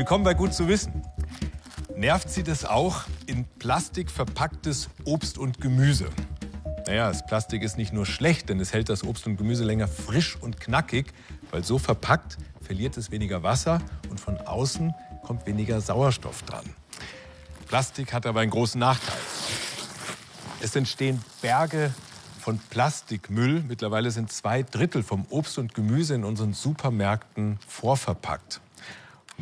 Willkommen bei Gut zu wissen. Nervt Sie das auch in Plastik verpacktes Obst und Gemüse? Naja, das Plastik ist nicht nur schlecht, denn es hält das Obst und Gemüse länger frisch und knackig, weil so verpackt verliert es weniger Wasser und von außen kommt weniger Sauerstoff dran. Plastik hat aber einen großen Nachteil. Es entstehen Berge von Plastikmüll. Mittlerweile sind zwei Drittel vom Obst und Gemüse in unseren Supermärkten vorverpackt.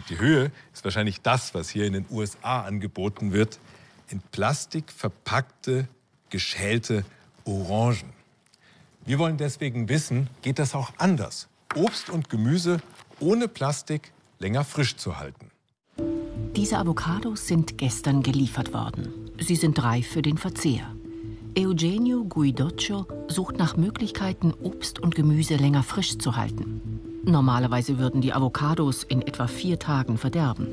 Die Höhe ist wahrscheinlich das, was hier in den USA angeboten wird. In Plastik verpackte, geschälte Orangen. Wir wollen deswegen wissen, geht das auch anders? Obst und Gemüse ohne Plastik länger frisch zu halten. Diese Avocados sind gestern geliefert worden. Sie sind reif für den Verzehr. Eugenio Guidoccio sucht nach Möglichkeiten, Obst und Gemüse länger frisch zu halten. Normalerweise würden die Avocados in etwa vier Tagen verderben.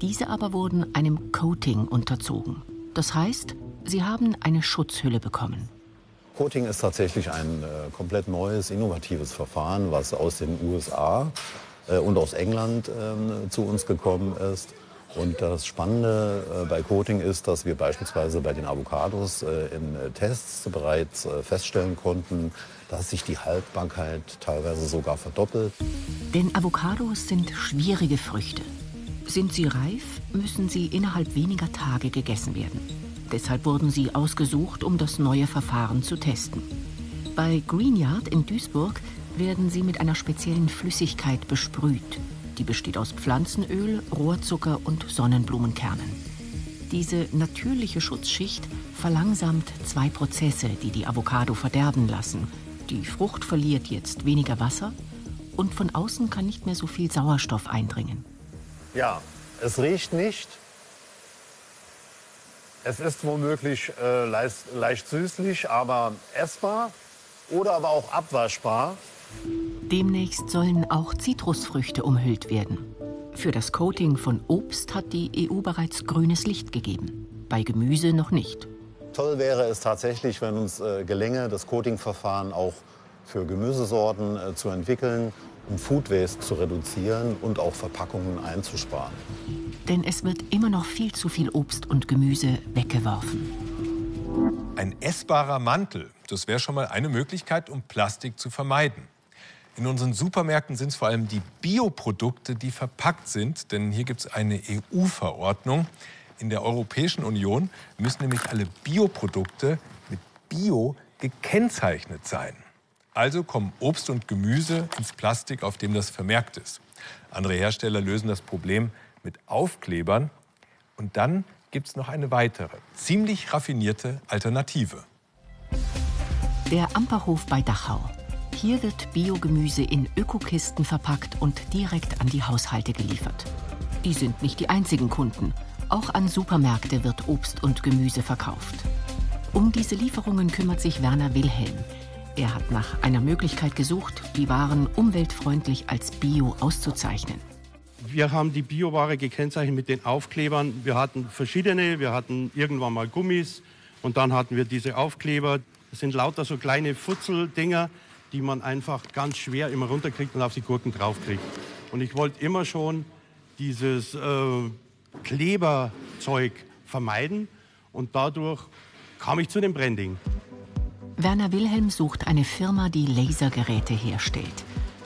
Diese aber wurden einem Coating unterzogen. Das heißt, sie haben eine Schutzhülle bekommen. Coating ist tatsächlich ein äh, komplett neues, innovatives Verfahren, was aus den USA äh, und aus England äh, zu uns gekommen ist. Und das Spannende äh, bei Coating ist, dass wir beispielsweise bei den Avocados äh, in äh, Tests bereits feststellen konnten, dass sich die Haltbarkeit teilweise sogar verdoppelt. Denn Avocados sind schwierige Früchte. Sind sie reif, müssen sie innerhalb weniger Tage gegessen werden. Deshalb wurden sie ausgesucht, um das neue Verfahren zu testen. Bei Greenyard in Duisburg werden sie mit einer speziellen Flüssigkeit besprüht. Die besteht aus Pflanzenöl, Rohrzucker und Sonnenblumenkernen. Diese natürliche Schutzschicht verlangsamt zwei Prozesse, die die Avocado verderben lassen. Die Frucht verliert jetzt weniger Wasser und von außen kann nicht mehr so viel Sauerstoff eindringen. Ja, es riecht nicht. Es ist womöglich äh, leicht, leicht süßlich, aber essbar oder aber auch abwaschbar. Demnächst sollen auch Zitrusfrüchte umhüllt werden. Für das Coating von Obst hat die EU bereits grünes Licht gegeben, bei Gemüse noch nicht. Toll wäre es tatsächlich, wenn uns äh, gelänge, das Coating-Verfahren auch für Gemüsesorten äh, zu entwickeln, um Food Waste zu reduzieren und auch Verpackungen einzusparen. Denn es wird immer noch viel zu viel Obst und Gemüse weggeworfen. Ein essbarer Mantel, das wäre schon mal eine Möglichkeit, um Plastik zu vermeiden. In unseren Supermärkten sind es vor allem die Bioprodukte, die verpackt sind, denn hier gibt es eine EU-Verordnung. In der Europäischen Union müssen nämlich alle Bioprodukte mit Bio gekennzeichnet sein. Also kommen Obst und Gemüse ins Plastik, auf dem das vermerkt ist. Andere Hersteller lösen das Problem mit Aufklebern. Und dann gibt es noch eine weitere, ziemlich raffinierte Alternative. Der Amperhof bei Dachau. Hier wird Biogemüse in Ökokisten verpackt und direkt an die Haushalte geliefert. Die sind nicht die einzigen Kunden. Auch an Supermärkte wird Obst und Gemüse verkauft. Um diese Lieferungen kümmert sich Werner Wilhelm. Er hat nach einer Möglichkeit gesucht, die Waren umweltfreundlich als Bio auszuzeichnen. Wir haben die Bioware gekennzeichnet mit den Aufklebern. Wir hatten verschiedene. Wir hatten irgendwann mal Gummis und dann hatten wir diese Aufkleber. Das sind lauter so kleine Futzeldinger, die man einfach ganz schwer immer runterkriegt und auf die Gurken draufkriegt. Und ich wollte immer schon dieses äh, Kleberzeug vermeiden und dadurch kam ich zu dem Branding. Werner Wilhelm sucht eine Firma, die Lasergeräte herstellt.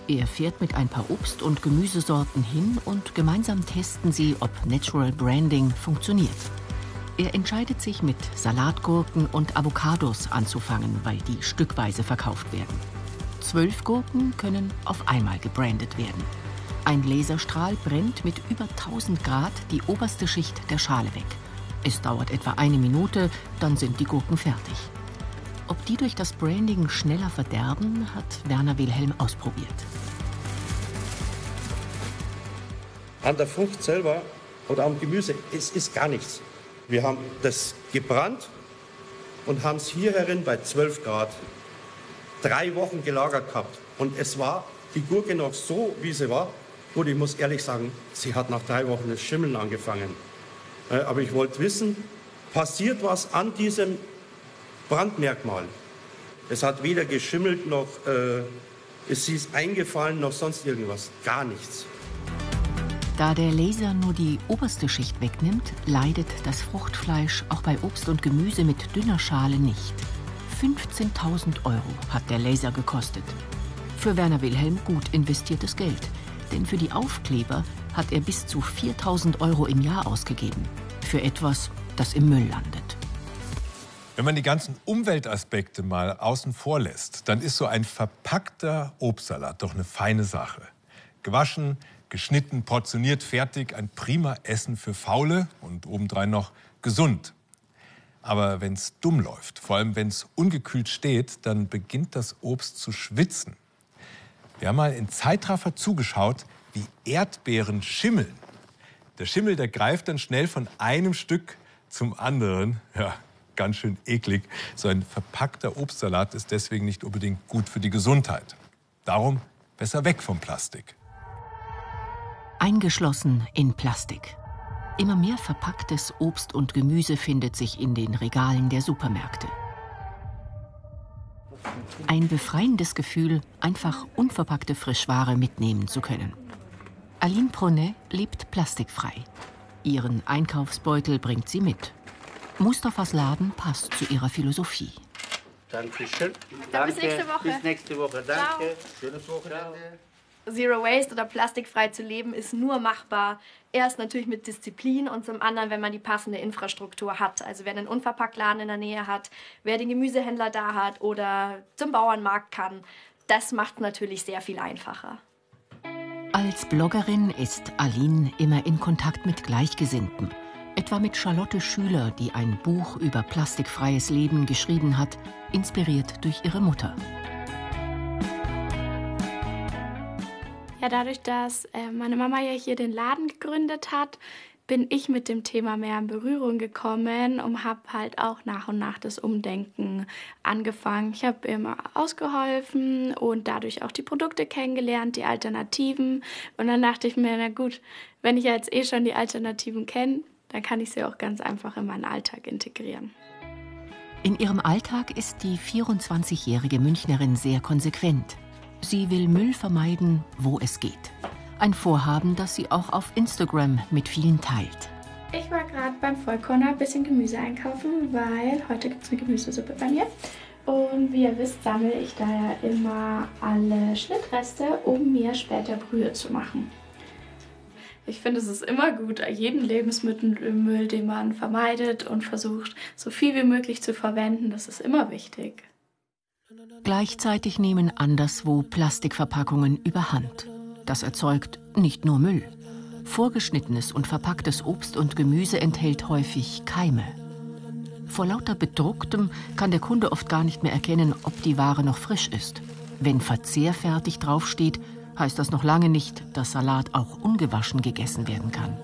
Er fährt mit ein paar Obst- und Gemüsesorten hin und gemeinsam testen sie, ob Natural Branding funktioniert. Er entscheidet sich, mit Salatgurken und Avocados anzufangen, weil die stückweise verkauft werden. Zwölf Gurken können auf einmal gebrandet werden. Ein Laserstrahl brennt mit über 1000 Grad die oberste Schicht der Schale weg. Es dauert etwa eine Minute, dann sind die Gurken fertig. Ob die durch das Branding schneller verderben, hat Werner Wilhelm ausprobiert. An der Frucht selber oder am Gemüse, es ist gar nichts. Wir haben das gebrannt und haben es hier herin bei 12 Grad drei Wochen gelagert gehabt. Und es war die Gurke noch so, wie sie war. Gut, ich muss ehrlich sagen, sie hat nach drei Wochen das Schimmeln angefangen. Äh, aber ich wollte wissen, passiert was an diesem Brandmerkmal? Es hat weder geschimmelt noch äh, ist eingefallen noch sonst irgendwas. Gar nichts. Da der Laser nur die oberste Schicht wegnimmt, leidet das Fruchtfleisch auch bei Obst und Gemüse mit dünner Schale nicht. 15.000 Euro hat der Laser gekostet. Für Werner Wilhelm gut investiertes Geld, denn für die Aufkleber hat er bis zu 4.000 Euro im Jahr ausgegeben. Für etwas, das im Müll landet. Wenn man die ganzen Umweltaspekte mal außen vor lässt, dann ist so ein verpackter Obstsalat doch eine feine Sache. Gewaschen, geschnitten, portioniert, fertig, ein prima Essen für Faule und obendrein noch gesund. Aber wenn es dumm läuft, vor allem wenn es ungekühlt steht, dann beginnt das Obst zu schwitzen. Wir haben mal in Zeitraffer zugeschaut, wie Erdbeeren schimmeln. Der Schimmel, der greift dann schnell von einem Stück zum anderen. Ja, ganz schön eklig. So ein verpackter Obstsalat ist deswegen nicht unbedingt gut für die Gesundheit. Darum besser weg vom Plastik. Eingeschlossen in Plastik. Immer mehr verpacktes Obst und Gemüse findet sich in den Regalen der Supermärkte. Ein befreiendes Gefühl, einfach unverpackte Frischware mitnehmen zu können. Aline Pronet lebt plastikfrei. Ihren Einkaufsbeutel bringt sie mit. Mustafas Laden passt zu ihrer Philosophie. Dankeschön. Dann bis nächste Woche. Bis nächste Woche. Danke. Ciao. Schönes Wochenende. Zero Waste oder plastikfrei zu leben ist nur machbar. Erst natürlich mit Disziplin und zum anderen, wenn man die passende Infrastruktur hat. Also wer einen Unverpacktladen in der Nähe hat, wer den Gemüsehändler da hat oder zum Bauernmarkt kann. Das macht natürlich sehr viel einfacher. Als Bloggerin ist Aline immer in Kontakt mit Gleichgesinnten. Etwa mit Charlotte Schüler, die ein Buch über plastikfreies Leben geschrieben hat, inspiriert durch ihre Mutter. Ja, dadurch, dass äh, meine Mama ja hier den Laden gegründet hat, bin ich mit dem Thema mehr in Berührung gekommen und habe halt auch nach und nach das Umdenken angefangen. Ich habe immer ausgeholfen und dadurch auch die Produkte kennengelernt, die Alternativen. Und dann dachte ich mir, na gut, wenn ich jetzt eh schon die Alternativen kenne, dann kann ich sie auch ganz einfach in meinen Alltag integrieren. In ihrem Alltag ist die 24-jährige Münchnerin sehr konsequent. Sie will Müll vermeiden, wo es geht. Ein Vorhaben, das sie auch auf Instagram mit vielen teilt. Ich war gerade beim Vollkorner ein bisschen Gemüse einkaufen, weil heute gibt es eine Gemüsesuppe bei mir. Und wie ihr wisst, sammle ich da ja immer alle Schnittreste, um mir später Brühe zu machen. Ich finde, es ist immer gut, jeden Lebensmittelmüll, den man vermeidet und versucht, so viel wie möglich zu verwenden, das ist immer wichtig. Gleichzeitig nehmen anderswo Plastikverpackungen überhand. Das erzeugt nicht nur Müll. Vorgeschnittenes und verpacktes Obst und Gemüse enthält häufig Keime. Vor lauter bedrucktem kann der Kunde oft gar nicht mehr erkennen, ob die Ware noch frisch ist. Wenn verzehrfertig draufsteht, heißt das noch lange nicht, dass Salat auch ungewaschen gegessen werden kann.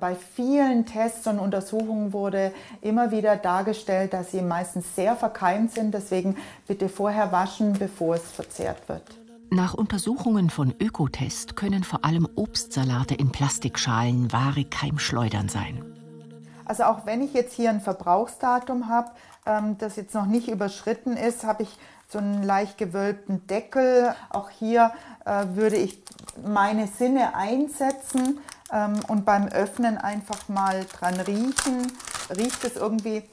Bei vielen Tests und Untersuchungen wurde immer wieder dargestellt, dass sie meistens sehr verkeimt sind. Deswegen bitte vorher waschen, bevor es verzehrt wird. Nach Untersuchungen von Ökotest können vor allem Obstsalate in Plastikschalen wahre Keimschleudern sein. Also auch wenn ich jetzt hier ein Verbrauchsdatum habe, ähm, das jetzt noch nicht überschritten ist, habe ich so einen leicht gewölbten Deckel. Auch hier äh, würde ich meine Sinne einsetzen ähm, und beim Öffnen einfach mal dran riechen. Riecht es irgendwie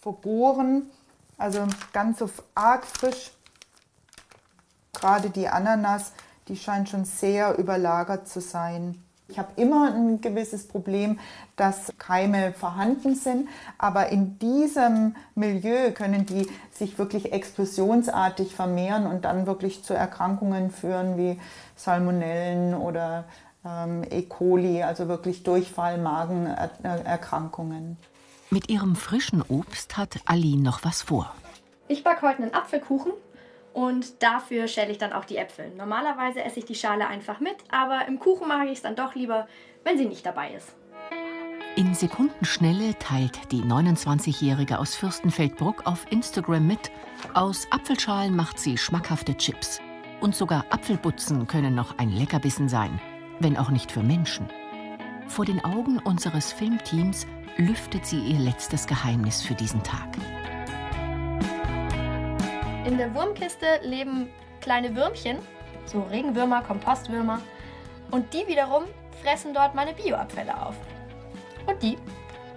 vergoren, also ganz so arg frisch. Gerade die Ananas, die scheint schon sehr überlagert zu sein. Ich habe immer ein gewisses Problem, dass Keime vorhanden sind, aber in diesem Milieu können die sich wirklich explosionsartig vermehren und dann wirklich zu Erkrankungen führen wie Salmonellen oder ähm, E. coli, also wirklich Durchfall, Magenerkrankungen. Mit ihrem frischen Obst hat Aline noch was vor. Ich backe heute einen Apfelkuchen und dafür schäle ich dann auch die Äpfel. Normalerweise esse ich die Schale einfach mit, aber im Kuchen mache ich es dann doch lieber, wenn sie nicht dabei ist. In Sekundenschnelle teilt die 29-Jährige aus Fürstenfeldbruck auf Instagram mit, aus Apfelschalen macht sie schmackhafte Chips. Und sogar Apfelbutzen können noch ein Leckerbissen sein, wenn auch nicht für Menschen. Vor den Augen unseres Filmteams lüftet sie ihr letztes Geheimnis für diesen Tag. In der Wurmkiste leben kleine Würmchen, so Regenwürmer, Kompostwürmer. Und die wiederum fressen dort meine Bioabfälle auf. Und die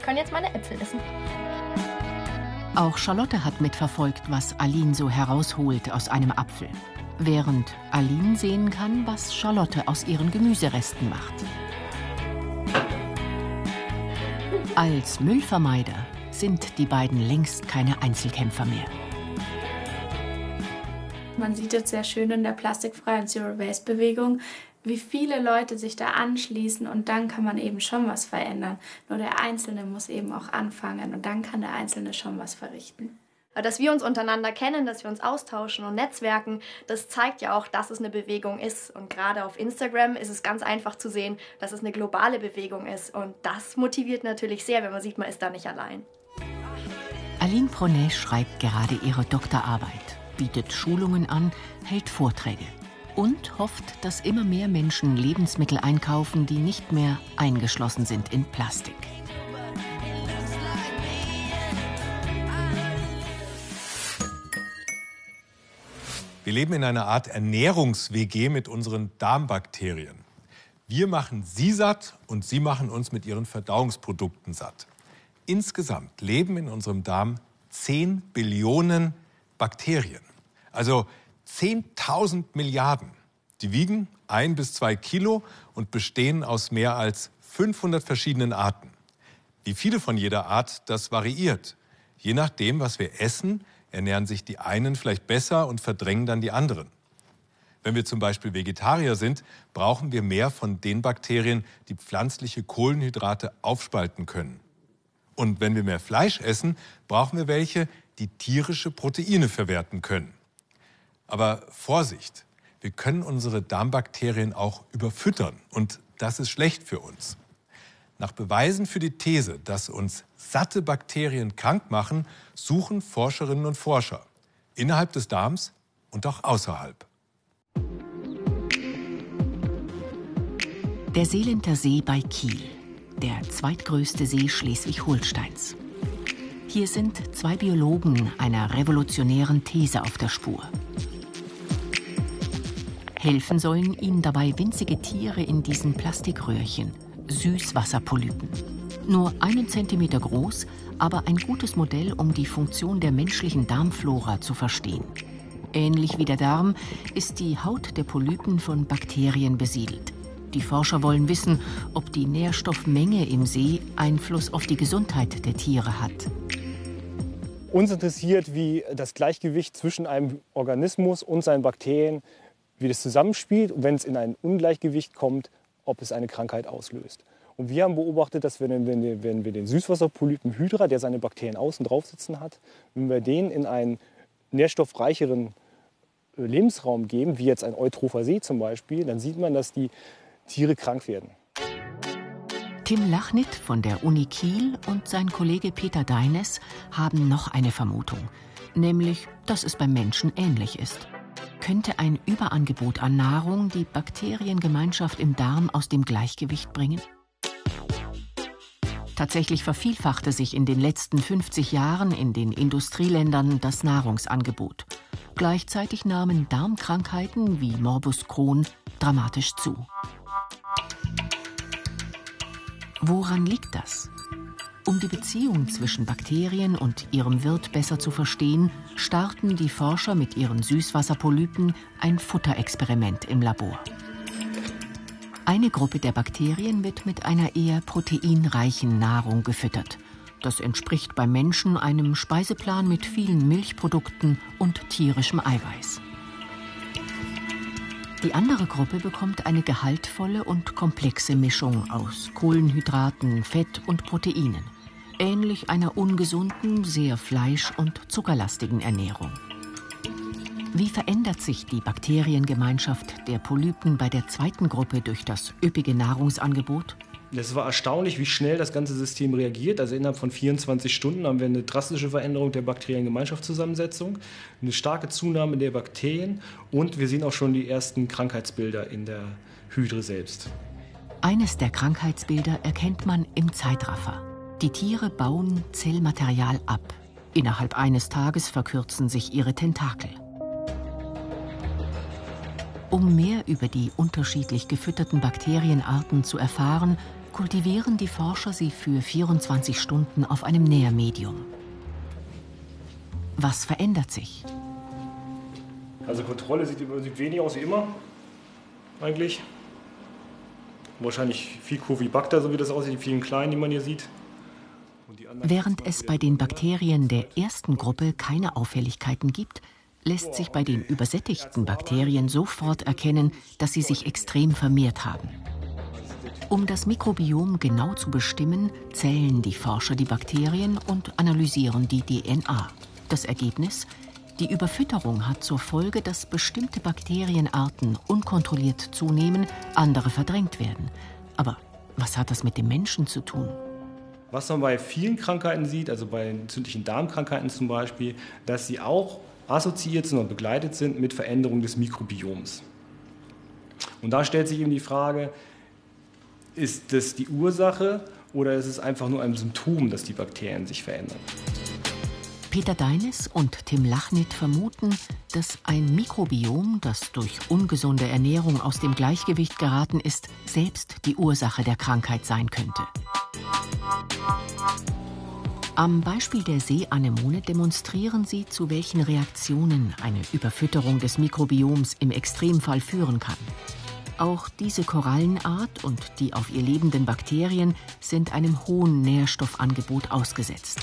können jetzt meine Äpfel essen. Auch Charlotte hat mitverfolgt, was Aline so herausholt aus einem Apfel. Während Aline sehen kann, was Charlotte aus ihren Gemüseresten macht. Als Müllvermeider sind die beiden längst keine Einzelkämpfer mehr. Man sieht jetzt sehr schön in der plastikfreien Zero Waste Bewegung, wie viele Leute sich da anschließen und dann kann man eben schon was verändern. Nur der Einzelne muss eben auch anfangen und dann kann der Einzelne schon was verrichten. Dass wir uns untereinander kennen, dass wir uns austauschen und netzwerken, das zeigt ja auch, dass es eine Bewegung ist. Und gerade auf Instagram ist es ganz einfach zu sehen, dass es eine globale Bewegung ist. Und das motiviert natürlich sehr, wenn man sieht, man ist da nicht allein. Aline Pronet schreibt gerade ihre Doktorarbeit, bietet Schulungen an, hält Vorträge und hofft, dass immer mehr Menschen Lebensmittel einkaufen, die nicht mehr eingeschlossen sind in Plastik. Wir leben in einer Art Ernährungs-WG mit unseren Darmbakterien. Wir machen sie satt und sie machen uns mit ihren Verdauungsprodukten satt. Insgesamt leben in unserem Darm 10 Billionen Bakterien. Also 10.000 Milliarden. Die wiegen ein bis zwei Kilo und bestehen aus mehr als 500 verschiedenen Arten. Wie viele von jeder Art, das variiert. Je nachdem, was wir essen, ernähren sich die einen vielleicht besser und verdrängen dann die anderen. Wenn wir zum Beispiel Vegetarier sind, brauchen wir mehr von den Bakterien, die pflanzliche Kohlenhydrate aufspalten können. Und wenn wir mehr Fleisch essen, brauchen wir welche, die tierische Proteine verwerten können. Aber Vorsicht, wir können unsere Darmbakterien auch überfüttern und das ist schlecht für uns. Nach Beweisen für die These, dass uns satte Bakterien krank machen, suchen Forscherinnen und Forscher innerhalb des Darms und auch außerhalb. Der Seelender See bei Kiel, der zweitgrößte See Schleswig-Holsteins. Hier sind zwei Biologen einer revolutionären These auf der Spur. Helfen sollen ihnen dabei winzige Tiere in diesen Plastikröhrchen, Süßwasserpolypen. Nur einen Zentimeter groß, aber ein gutes Modell, um die Funktion der menschlichen Darmflora zu verstehen. Ähnlich wie der Darm ist die Haut der Polypen von Bakterien besiedelt. Die Forscher wollen wissen, ob die Nährstoffmenge im See Einfluss auf die Gesundheit der Tiere hat. Uns interessiert, wie das Gleichgewicht zwischen einem Organismus und seinen Bakterien wie das zusammenspielt und wenn es in ein Ungleichgewicht kommt, ob es eine Krankheit auslöst. Und wir haben beobachtet, dass wir, wenn wir, den Süßwasserpolypen Hydra, der seine Bakterien außen drauf sitzen hat, wenn wir den in einen nährstoffreicheren äh, Lebensraum geben, wie jetzt ein Eutropher See zum Beispiel, dann sieht man, dass die Tiere krank werden. Tim Lachnit von der Uni Kiel und sein Kollege Peter Deines haben noch eine Vermutung, nämlich, dass es beim Menschen ähnlich ist könnte ein Überangebot an Nahrung die Bakteriengemeinschaft im Darm aus dem Gleichgewicht bringen? Tatsächlich vervielfachte sich in den letzten 50 Jahren in den Industrieländern das Nahrungsangebot. Gleichzeitig nahmen Darmkrankheiten wie Morbus Crohn dramatisch zu. Woran liegt das? Um die Beziehung zwischen Bakterien und ihrem Wirt besser zu verstehen, starten die Forscher mit ihren Süßwasserpolypen ein Futterexperiment im Labor. Eine Gruppe der Bakterien wird mit einer eher proteinreichen Nahrung gefüttert. Das entspricht beim Menschen einem Speiseplan mit vielen Milchprodukten und tierischem Eiweiß. Die andere Gruppe bekommt eine gehaltvolle und komplexe Mischung aus Kohlenhydraten, Fett und Proteinen, ähnlich einer ungesunden, sehr fleisch- und zuckerlastigen Ernährung. Wie verändert sich die Bakteriengemeinschaft der Polypen bei der zweiten Gruppe durch das üppige Nahrungsangebot? Es war erstaunlich, wie schnell das ganze System reagiert. Also innerhalb von 24 Stunden haben wir eine drastische Veränderung der Bakteriengemeinschaftszusammensetzung, eine starke Zunahme der Bakterien und wir sehen auch schon die ersten Krankheitsbilder in der Hydre selbst. Eines der Krankheitsbilder erkennt man im Zeitraffer. Die Tiere bauen Zellmaterial ab. Innerhalb eines Tages verkürzen sich ihre Tentakel. Um mehr über die unterschiedlich gefütterten Bakterienarten zu erfahren, kultivieren die Forscher sie für 24 Stunden auf einem Nährmedium. Was verändert sich? Also Kontrolle sieht, sieht wenig aus wie immer, eigentlich. Wahrscheinlich viel Curvibacter, so wie das aussieht, die vielen kleinen, die man hier sieht. Während es bei den Bakterien der ersten Gruppe keine Auffälligkeiten gibt, lässt sich bei den übersättigten Bakterien sofort erkennen, dass sie sich extrem vermehrt haben. Um das Mikrobiom genau zu bestimmen, zählen die Forscher die Bakterien und analysieren die DNA. Das Ergebnis? Die Überfütterung hat zur Folge, dass bestimmte Bakterienarten unkontrolliert zunehmen, andere verdrängt werden. Aber was hat das mit dem Menschen zu tun? Was man bei vielen Krankheiten sieht, also bei entzündlichen Darmkrankheiten zum Beispiel, dass sie auch assoziiert sind und begleitet sind mit Veränderung des Mikrobioms. Und da stellt sich eben die Frage, ist das die Ursache oder ist es einfach nur ein Symptom, dass die Bakterien sich verändern? Peter Deines und Tim Lachnit vermuten, dass ein Mikrobiom, das durch ungesunde Ernährung aus dem Gleichgewicht geraten ist, selbst die Ursache der Krankheit sein könnte. Am Beispiel der Seeanemone demonstrieren sie, zu welchen Reaktionen eine Überfütterung des Mikrobioms im Extremfall führen kann. Auch diese Korallenart und die auf ihr lebenden Bakterien sind einem hohen Nährstoffangebot ausgesetzt.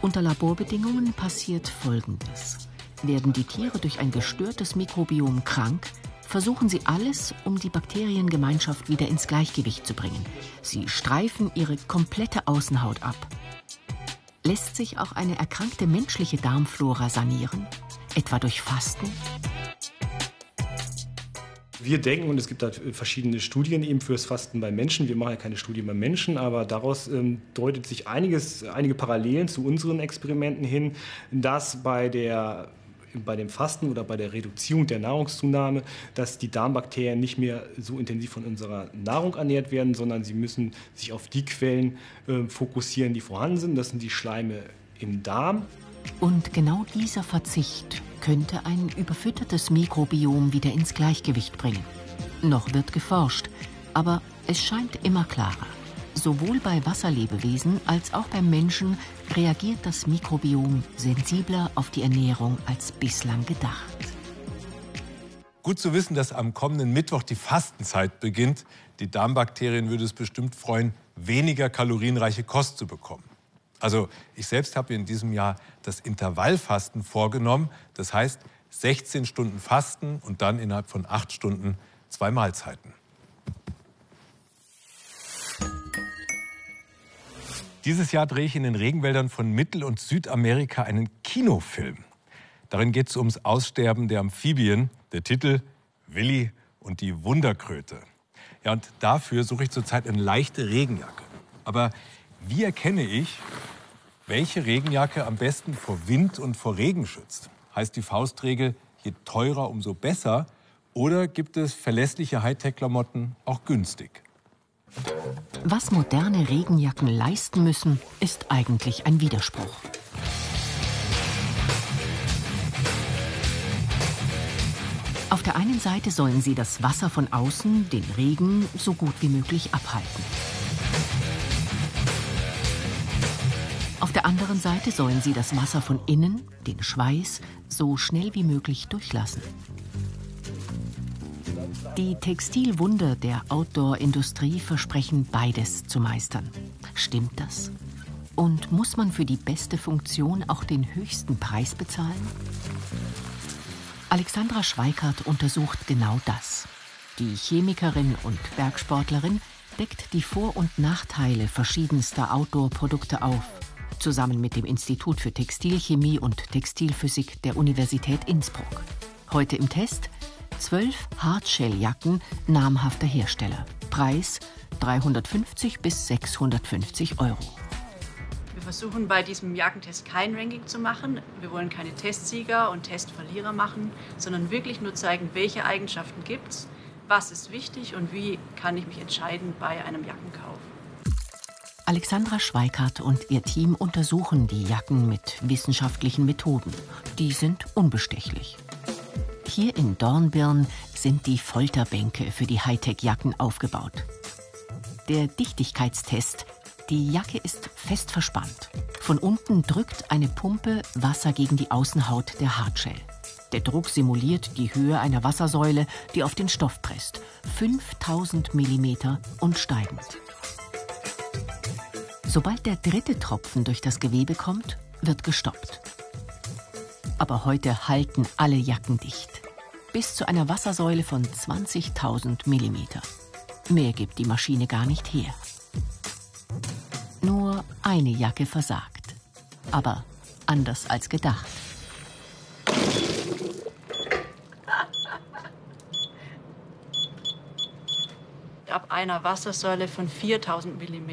Unter Laborbedingungen passiert Folgendes. Werden die Tiere durch ein gestörtes Mikrobiom krank, versuchen sie alles, um die Bakteriengemeinschaft wieder ins Gleichgewicht zu bringen. Sie streifen ihre komplette Außenhaut ab. Lässt sich auch eine erkrankte menschliche Darmflora sanieren? Etwa durch Fasten? Wir denken, und es gibt da verschiedene Studien eben fürs Fasten bei Menschen. Wir machen ja keine Studien bei Menschen, aber daraus ähm, deutet sich einiges, einige Parallelen zu unseren Experimenten hin, dass bei der bei dem Fasten oder bei der Reduzierung der Nahrungszunahme, dass die Darmbakterien nicht mehr so intensiv von unserer Nahrung ernährt werden, sondern sie müssen sich auf die Quellen äh, fokussieren, die vorhanden sind. Das sind die Schleime im Darm. Und genau dieser Verzicht könnte ein überfüttertes Mikrobiom wieder ins Gleichgewicht bringen. Noch wird geforscht, aber es scheint immer klarer. Sowohl bei Wasserlebewesen als auch beim Menschen reagiert das Mikrobiom sensibler auf die Ernährung als bislang gedacht. Gut zu wissen, dass am kommenden Mittwoch die Fastenzeit beginnt. Die Darmbakterien würde es bestimmt freuen, weniger kalorienreiche Kost zu bekommen. Also ich selbst habe in diesem Jahr das Intervallfasten vorgenommen. Das heißt 16 Stunden Fasten und dann innerhalb von acht Stunden zwei Mahlzeiten. Dieses Jahr drehe ich in den Regenwäldern von Mittel- und Südamerika einen Kinofilm. Darin geht es ums Aussterben der Amphibien. Der Titel Willi und die Wunderkröte. Ja, und dafür suche ich zurzeit eine leichte Regenjacke. Aber wie erkenne ich, welche Regenjacke am besten vor Wind und vor Regen schützt? Heißt die Faustregel, je teurer, umso besser? Oder gibt es verlässliche Hightech-Klamotten auch günstig? Was moderne Regenjacken leisten müssen, ist eigentlich ein Widerspruch. Auf der einen Seite sollen sie das Wasser von außen, den Regen, so gut wie möglich abhalten. Auf der anderen Seite sollen sie das Wasser von innen, den Schweiß, so schnell wie möglich durchlassen. Die Textilwunder der Outdoor-Industrie versprechen beides zu meistern. Stimmt das? Und muss man für die beste Funktion auch den höchsten Preis bezahlen? Alexandra Schweikart untersucht genau das. Die Chemikerin und Bergsportlerin deckt die Vor- und Nachteile verschiedenster Outdoor-Produkte auf, zusammen mit dem Institut für Textilchemie und Textilphysik der Universität Innsbruck. Heute im Test zwölf Hardshell-Jacken namhafter Hersteller. Preis 350 bis 650 Euro. Wir versuchen bei diesem Jackentest kein Ranking zu machen. Wir wollen keine Testsieger und Testverlierer machen, sondern wirklich nur zeigen, welche Eigenschaften gibt es, was ist wichtig und wie kann ich mich entscheiden bei einem Jackenkauf. Alexandra Schweikart und ihr Team untersuchen die Jacken mit wissenschaftlichen Methoden. Die sind unbestechlich. Hier in Dornbirn sind die Folterbänke für die Hightech-Jacken aufgebaut. Der Dichtigkeitstest. Die Jacke ist fest verspannt. Von unten drückt eine Pumpe Wasser gegen die Außenhaut der Hardshell. Der Druck simuliert die Höhe einer Wassersäule, die auf den Stoff presst. 5000 mm und steigend. Sobald der dritte Tropfen durch das Gewebe kommt, wird gestoppt. Aber heute halten alle Jacken dicht. Bis zu einer Wassersäule von 20.000 mm. Mehr gibt die Maschine gar nicht her. Nur eine Jacke versagt. Aber anders als gedacht. Ab einer Wassersäule von 4000 mm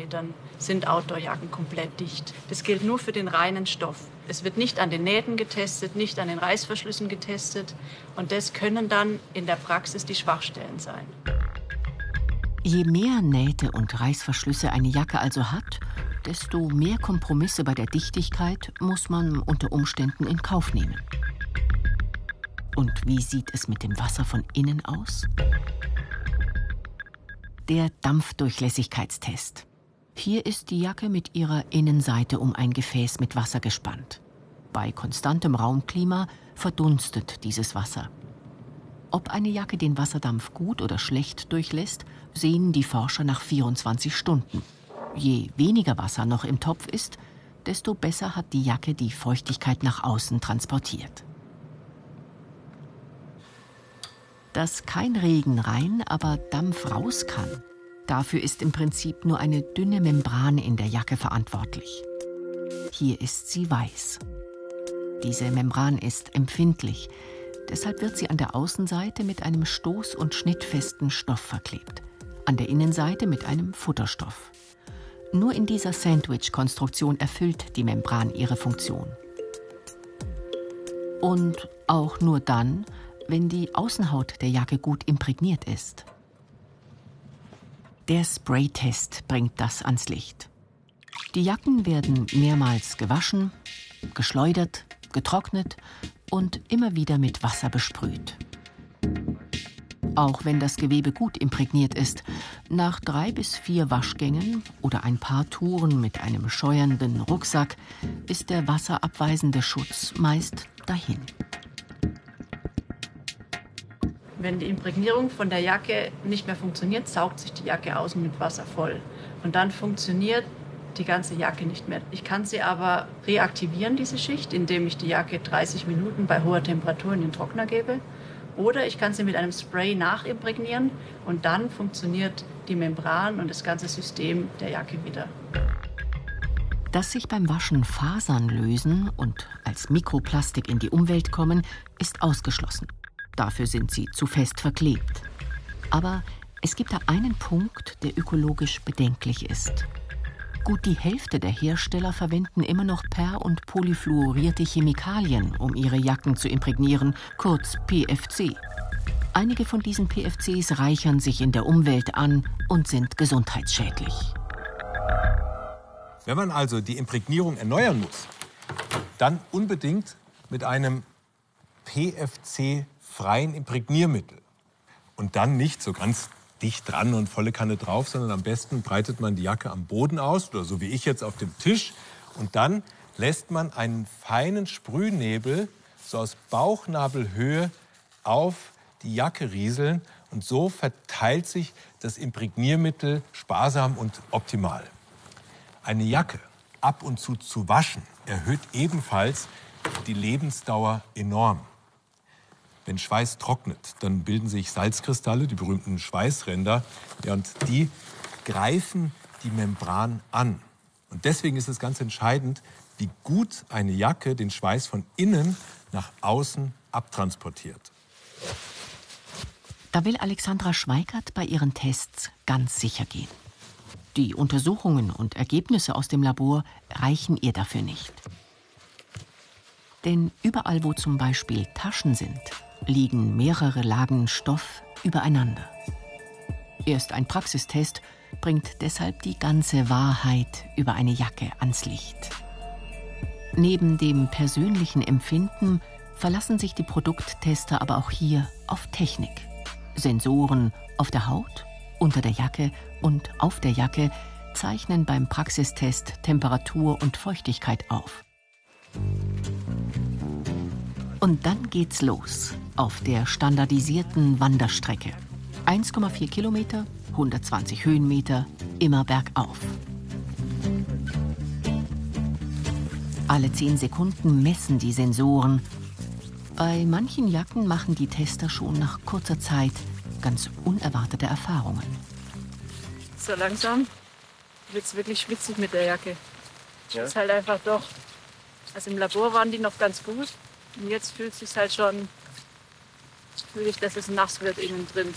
sind Outdoorjacken komplett dicht. Das gilt nur für den reinen Stoff. Es wird nicht an den Nähten getestet, nicht an den Reißverschlüssen getestet. Und das können dann in der Praxis die Schwachstellen sein. Je mehr Nähte und Reißverschlüsse eine Jacke also hat, desto mehr Kompromisse bei der Dichtigkeit muss man unter Umständen in Kauf nehmen. Und wie sieht es mit dem Wasser von innen aus? Der Dampfdurchlässigkeitstest. Hier ist die Jacke mit ihrer Innenseite um ein Gefäß mit Wasser gespannt. Bei konstantem Raumklima verdunstet dieses Wasser. Ob eine Jacke den Wasserdampf gut oder schlecht durchlässt, sehen die Forscher nach 24 Stunden. Je weniger Wasser noch im Topf ist, desto besser hat die Jacke die Feuchtigkeit nach außen transportiert. Dass kein Regen rein, aber Dampf raus kann, dafür ist im Prinzip nur eine dünne Membran in der Jacke verantwortlich. Hier ist sie weiß. Diese Membran ist empfindlich, deshalb wird sie an der Außenseite mit einem stoß- und schnittfesten Stoff verklebt, an der Innenseite mit einem Futterstoff. Nur in dieser Sandwich-Konstruktion erfüllt die Membran ihre Funktion. Und auch nur dann, wenn die Außenhaut der Jacke gut imprägniert ist. Der Spraytest bringt das ans Licht. Die Jacken werden mehrmals gewaschen, geschleudert, getrocknet und immer wieder mit Wasser besprüht. Auch wenn das Gewebe gut imprägniert ist, nach drei bis vier Waschgängen oder ein paar Touren mit einem scheuernden Rucksack ist der wasserabweisende Schutz meist dahin. Wenn die Imprägnierung von der Jacke nicht mehr funktioniert, saugt sich die Jacke außen mit Wasser voll. Und dann funktioniert die ganze Jacke nicht mehr. Ich kann sie aber reaktivieren, diese Schicht, indem ich die Jacke 30 Minuten bei hoher Temperatur in den Trockner gebe. Oder ich kann sie mit einem Spray nachimprägnieren und dann funktioniert die Membran und das ganze System der Jacke wieder. Dass sich beim Waschen Fasern lösen und als Mikroplastik in die Umwelt kommen, ist ausgeschlossen. Dafür sind sie zu fest verklebt. Aber es gibt da einen Punkt, der ökologisch bedenklich ist. Gut die Hälfte der Hersteller verwenden immer noch per- und polyfluorierte Chemikalien, um ihre Jacken zu imprägnieren, kurz PFC. Einige von diesen PFCs reichern sich in der Umwelt an und sind gesundheitsschädlich. Wenn man also die Imprägnierung erneuern muss, dann unbedingt mit einem PFC-freien Imprägniermittel. Und dann nicht so ganz dicht dran und volle Kanne drauf, sondern am besten breitet man die Jacke am Boden aus oder so wie ich jetzt auf dem Tisch und dann lässt man einen feinen Sprühnebel so aus Bauchnabelhöhe auf die Jacke rieseln und so verteilt sich das Imprägniermittel sparsam und optimal. Eine Jacke ab und zu zu waschen erhöht ebenfalls die Lebensdauer enorm. Wenn Schweiß trocknet, dann bilden sich Salzkristalle, die berühmten Schweißränder, ja, und die greifen die Membran an. Und deswegen ist es ganz entscheidend, wie gut eine Jacke den Schweiß von innen nach außen abtransportiert. Da will Alexandra Schweikert bei ihren Tests ganz sicher gehen. Die Untersuchungen und Ergebnisse aus dem Labor reichen ihr dafür nicht. Denn überall, wo zum Beispiel Taschen sind, liegen mehrere Lagen Stoff übereinander. Erst ein Praxistest bringt deshalb die ganze Wahrheit über eine Jacke ans Licht. Neben dem persönlichen Empfinden verlassen sich die Produkttester aber auch hier auf Technik. Sensoren auf der Haut, unter der Jacke und auf der Jacke zeichnen beim Praxistest Temperatur und Feuchtigkeit auf. Und dann geht's los auf der standardisierten Wanderstrecke. 1,4 Kilometer, 120 Höhenmeter, immer bergauf. Alle 10 Sekunden messen die Sensoren. Bei manchen Jacken machen die Tester schon nach kurzer Zeit ganz unerwartete Erfahrungen. So langsam wird es wirklich schwitzig mit der Jacke. Ja. Ist halt einfach doch. Also im Labor waren die noch ganz gut. Und jetzt fühlt es sich halt schon, fühle ich, dass es nass wird innen drin.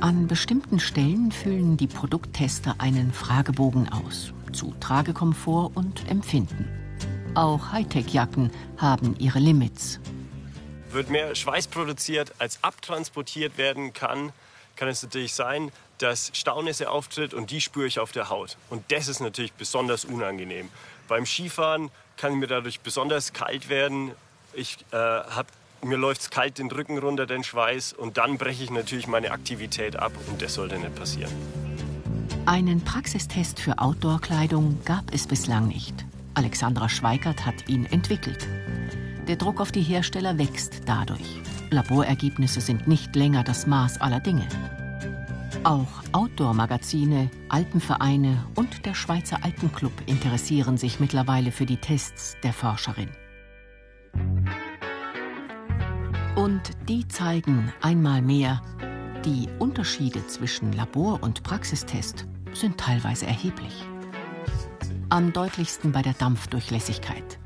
An bestimmten Stellen füllen die Produkttester einen Fragebogen aus zu Tragekomfort und Empfinden. Auch Hightech-Jacken haben ihre Limits. Wird mehr Schweiß produziert, als abtransportiert werden kann, kann es natürlich sein, dass Staunässe auftritt und die spüre ich auf der Haut. Und das ist natürlich besonders unangenehm. Beim Skifahren kann mir dadurch besonders kalt werden. Ich, äh, hab, mir läuft es kalt den Rücken runter, den Schweiß. Und dann breche ich natürlich meine Aktivität ab. Und das sollte nicht passieren. Einen Praxistest für Outdoor-Kleidung gab es bislang nicht. Alexandra Schweikert hat ihn entwickelt. Der Druck auf die Hersteller wächst dadurch. Laborergebnisse sind nicht länger das Maß aller Dinge. Auch Outdoor-Magazine, Alpenvereine und der Schweizer Alpenclub interessieren sich mittlerweile für die Tests der Forscherin. Und die zeigen einmal mehr, die Unterschiede zwischen Labor- und Praxistest sind teilweise erheblich. Am deutlichsten bei der Dampfdurchlässigkeit.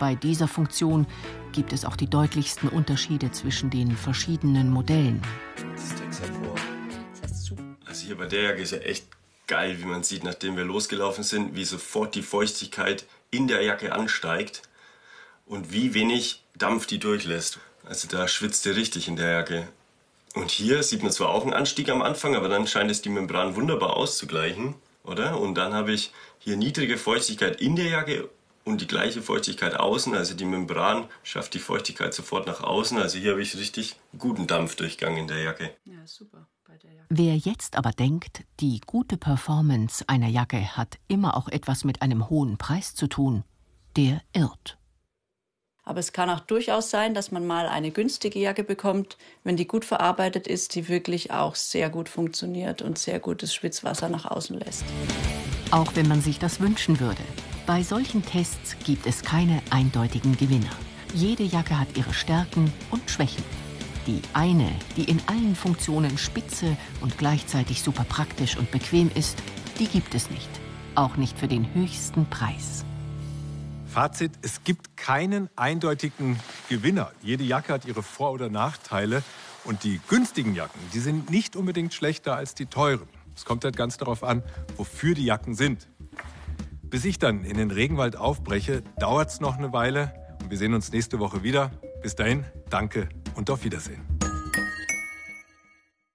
Bei dieser Funktion gibt es auch die deutlichsten Unterschiede zwischen den verschiedenen Modellen. Also hier bei der Jacke ist ja echt geil, wie man sieht, nachdem wir losgelaufen sind, wie sofort die Feuchtigkeit in der Jacke ansteigt und wie wenig Dampf die durchlässt. Also da schwitzt ihr richtig in der Jacke. Und hier sieht man zwar auch einen Anstieg am Anfang, aber dann scheint es die Membran wunderbar auszugleichen, oder? Und dann habe ich hier niedrige Feuchtigkeit in der Jacke und die gleiche Feuchtigkeit außen. Also die Membran schafft die Feuchtigkeit sofort nach außen. Also hier habe ich richtig guten Dampfdurchgang in der Jacke. Ja, super. Bei der Jacke. Wer jetzt aber denkt, die gute Performance einer Jacke hat immer auch etwas mit einem hohen Preis zu tun, der irrt. Aber es kann auch durchaus sein, dass man mal eine günstige Jacke bekommt, wenn die gut verarbeitet ist, die wirklich auch sehr gut funktioniert und sehr gutes Schwitzwasser nach außen lässt. Auch wenn man sich das wünschen würde. Bei solchen Tests gibt es keine eindeutigen Gewinner. Jede Jacke hat ihre Stärken und Schwächen. Die eine, die in allen Funktionen spitze und gleichzeitig super praktisch und bequem ist, die gibt es nicht. Auch nicht für den höchsten Preis. Fazit, es gibt keinen eindeutigen Gewinner. Jede Jacke hat ihre Vor- oder Nachteile. Und die günstigen Jacken, die sind nicht unbedingt schlechter als die teuren. Es kommt halt ganz darauf an, wofür die Jacken sind. Bis ich dann in den Regenwald aufbreche, dauert es noch eine Weile. Und wir sehen uns nächste Woche wieder. Bis dahin, danke und auf Wiedersehen.